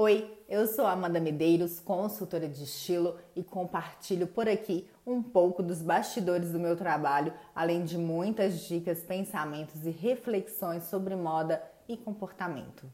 Oi, eu sou Amanda Medeiros, consultora de estilo e compartilho por aqui um pouco dos bastidores do meu trabalho, além de muitas dicas, pensamentos e reflexões sobre moda e comportamento.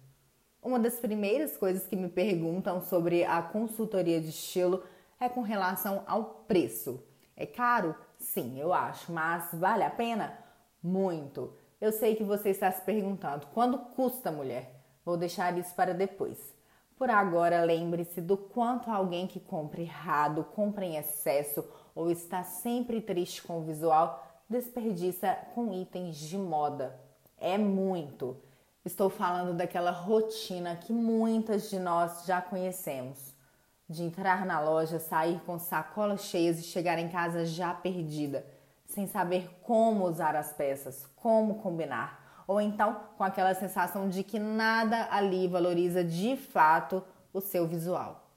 Uma das primeiras coisas que me perguntam sobre a consultoria de estilo é com relação ao preço. É caro? Sim, eu acho, mas vale a pena? Muito. Eu sei que você está se perguntando: quando custa, mulher? Vou deixar isso para depois. Por agora, lembre-se do quanto alguém que compra errado, compra em excesso ou está sempre triste com o visual desperdiça com itens de moda. É muito. Estou falando daquela rotina que muitas de nós já conhecemos. De entrar na loja, sair com sacolas cheias e chegar em casa já perdida, sem saber como usar as peças, como combinar ou então com aquela sensação de que nada ali valoriza de fato o seu visual.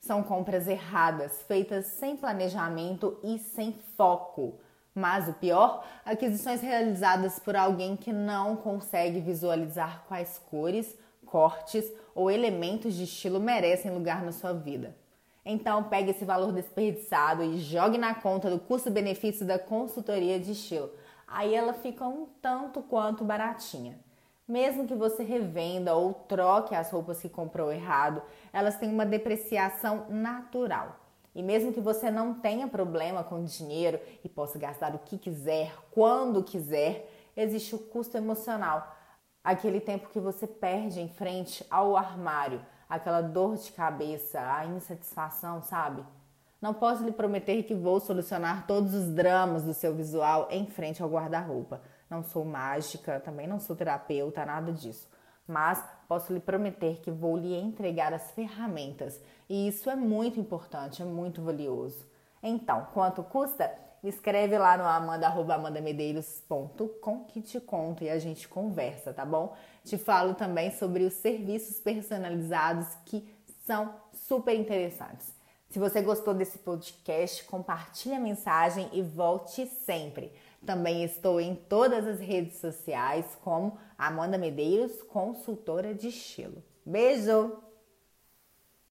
São compras erradas, feitas sem planejamento e sem foco. Mas o pior, aquisições realizadas por alguém que não consegue visualizar quais cores, cortes ou elementos de estilo merecem lugar na sua vida. Então, pegue esse valor desperdiçado e jogue na conta do custo-benefício da consultoria de estilo aí ela fica um tanto quanto baratinha. Mesmo que você revenda ou troque as roupas que comprou errado, elas têm uma depreciação natural. E mesmo que você não tenha problema com dinheiro e possa gastar o que quiser, quando quiser, existe o custo emocional. Aquele tempo que você perde em frente ao armário, aquela dor de cabeça, a insatisfação, sabe? Não posso lhe prometer que vou solucionar todos os dramas do seu visual em frente ao guarda-roupa. Não sou mágica, também não sou terapeuta, nada disso. Mas posso lhe prometer que vou lhe entregar as ferramentas e isso é muito importante, é muito valioso. Então, quanto custa? Me escreve lá no amanda.amandamedeiros.com que te conto e a gente conversa, tá bom? Te falo também sobre os serviços personalizados que são super interessantes. Se você gostou desse podcast, compartilhe a mensagem e volte sempre. Também estou em todas as redes sociais como Amanda Medeiros, consultora de estilo. Beijo!